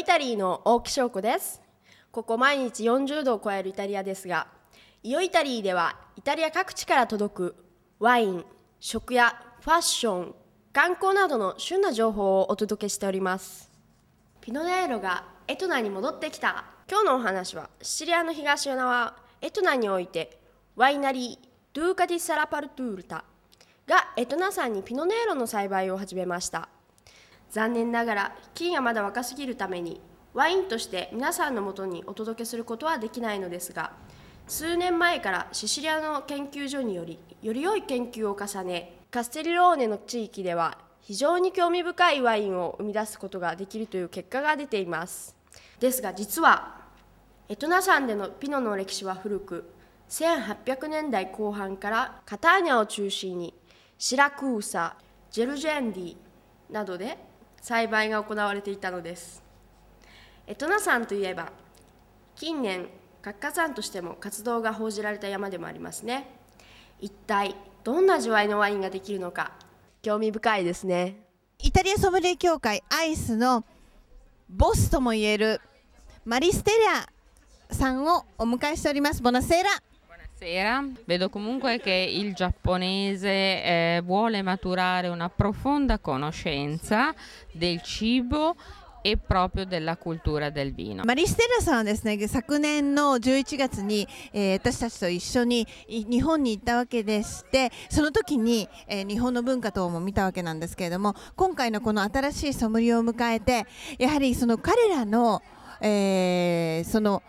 イタリーの大木翔子です。ここ毎日40度を超えるイタリアですがイオイタリーではイタリア各地から届くワイン食やファッション観光などの旬な情報をお届けしております。ピノネーロがエトナに戻ってきた。今日のお話はシチリアの東側エトナにおいてワイナリードゥーカディ・サラパルトゥールタがエトナ山にピノネーロの栽培を始めました。残念ながら金がまだ若すぎるためにワインとして皆さんのもとにお届けすることはできないのですが数年前からシシリアの研究所によりより良い研究を重ねカステリローネの地域では非常に興味深いワインを生み出すことができるという結果が出ています。ですが実はエトナ山でのピノの歴史は古く1800年代後半からカターニャを中心にシラクーサジェルジェンディなどで栽培が行われていたのです。エトナ山といえば近年活火山としても活動が報じられた山でもありますね。一体どんな味わいのワインができるのか興味深いですね。イタリアソムリエ協会アイスのボスともいえるマリステリアさんをお迎えしております。ボナセーラ。Buonasera, vedo comunque che il giapponese eh, vuole maturare una profonda conoscenza del cibo e proprio della cultura del vino. マリステラさんはですね昨年の11月に、えー私たちと一緒にい日本に行ったわけでしてその時に、えー日本の文化等も見たわけなんですけれども今回のこの新しいソムリエを迎えてやはりその彼らの、えーその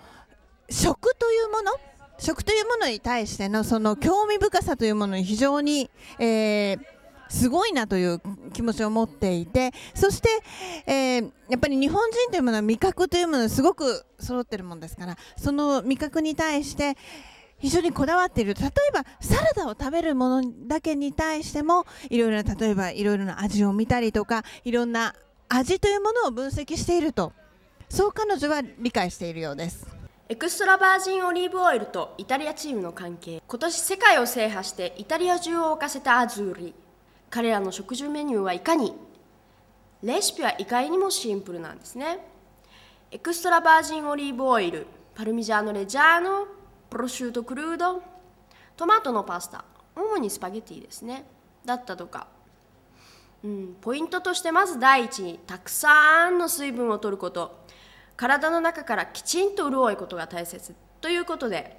食というもの 食というものに対してのその興味深さというものに非常に、えーすごいなという気持ちを持っていてそして、えーやっぱり日本人というものは味覚というものがすごく揃ってるもんですからその味覚に対して非常にこだわっている例えばサラダを食べるものだけに対してもいろいろな例えばいろいろな味を見たりとかいろんな味というものを分析しているとそう彼女は理解しているようです。エクストラバージンオリーブオイルとイタリアチームの関係。今年世界を制覇してイタリア中を沸かせたアズーリ。彼らの食事メニューはいかに？レシピは意外にもシンプルなんですね。エクストラバージンオリーブオイルパルミジャーノ・レジャーノプロシュート・クルードトマトのパスタ主にスパゲティですね。だったとか。うん、ポイントとしてまず第一にたくさんの水分を取ること。体の中からきちんと潤いことが大切ということで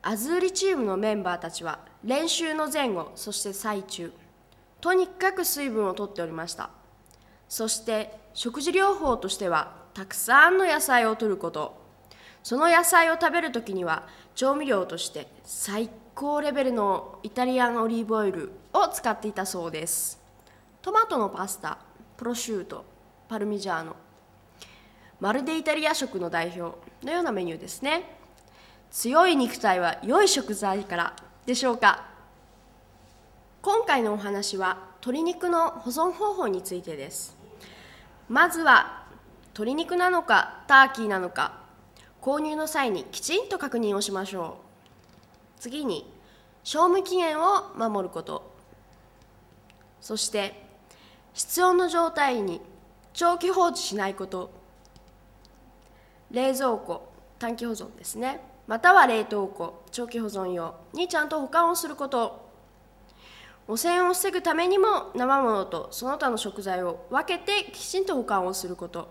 アズーリチームのメンバーたちは練習の前後そして最中とにかく水分を取っておりました。そして食事療法としてはたくさんの野菜を取ること。その野菜を食べるときには調味料として最高レベルのイタリアンオリーブオイルを使っていたそうです。トマトのパスタプロシュートパルミジャーノまるでイタリア食の代表のようなメニューですね。強い肉体は良い食材からでしょうか。今回のお話は鶏肉の保存方法についてです。まずは鶏肉なのかターキーなのか購入の際にきちんと確認をしましょう。次に賞味期限を守ること。そして室温の状態に長期放置しないこと。冷蔵庫短期保存ですね。または冷凍庫長期保存用にちゃんと保管をすること。汚染を防ぐためにも生ものとその他の食材を分けてきちんと保管をすること。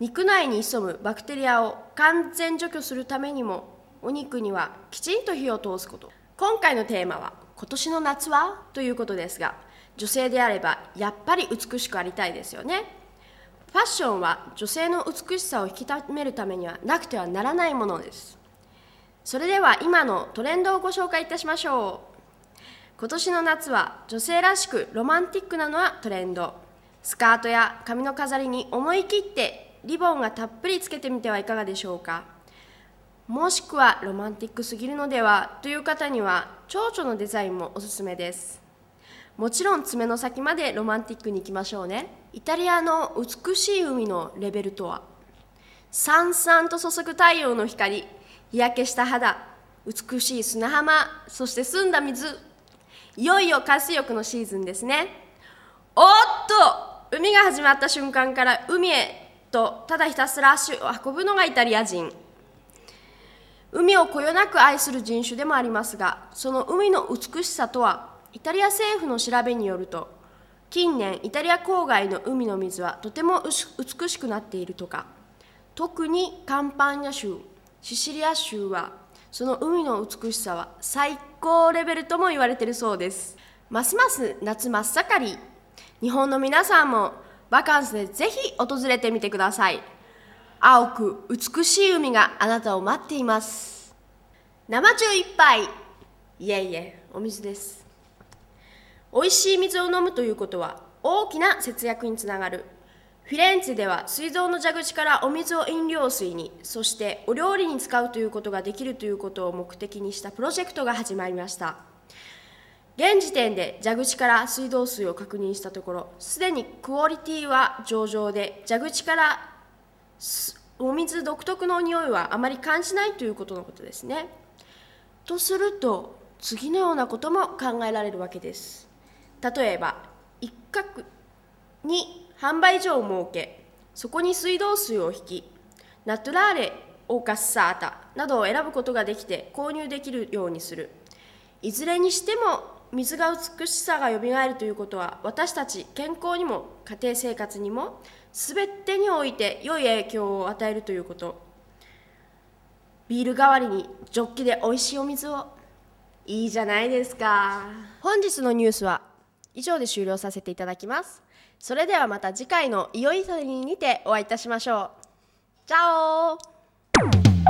肉内に潜むバクテリアを完全除去するためにもお肉にはきちんと火を通すこと。今回のテーマは今年の夏は？ということですが女性であればやっぱり美しくありたいですよね。ファッションは女性の美しさを引き止めるためにはなくてはならないものです。それでは今のトレンドをご紹介いたしましょう。今年の夏は女性らしくロマンティックなのはトレンド。スカートや髪の飾りに思い切ってリボンがたっぷりつけてみてはいかがでしょうか。もしくはロマンティックすぎるのではという方には蝶々のデザインもおすすめです。もちろん爪の先までロマンティックに行きましょうね。イタリアの美しい海のレベルとは？さんさんと注ぐ太陽の光日焼けした肌美しい砂浜そして澄んだ水。いよいよ海水浴のシーズンですね。おっと！海が始まった瞬間から海へとただひたすら足を運ぶのがイタリア人。海をこよなく愛する人種でもありますがその海の美しさとは？イタリア政府の調べによると近年イタリア郊外の海の水はとても美しくなっているとか。特にカンパーニャ州シシリア州はその海の美しさは最高レベルとも言われているそうです。ますます夏真っ盛り。日本の皆さんもバカンスでぜひ訪れてみてください。青く美しい海があなたを待っています。生中一杯。いえいえお水です。美味しい水を飲むということは大きな節約につながる。フィレンツェでは水道の蛇口からお水を飲料水にそしてお料理に使うということができるということを目的にしたプロジェクトが始まりました。現時点で蛇口から水道水を確認したところすでにクオリティは上々で蛇口からお水独特の匂いはあまり感じないということのことですね。とすると次のようなことも考えられるわけです。例えば一角に販売所を設けそこに水道水を引きナトゥラーレオーカッサータなどを選ぶことができて購入できるようにする。いずれにしても水が美しさがよみがえるということは私たち健康にも家庭生活にも全てにおいて良い影響を与えるということ。ビール代わりにジョッキで美味しいお水を。いいじゃないですか。本日のニュースは以上で終了させていただきます。それではまた次回のいよいよにてお会いいたしましょう。チャオ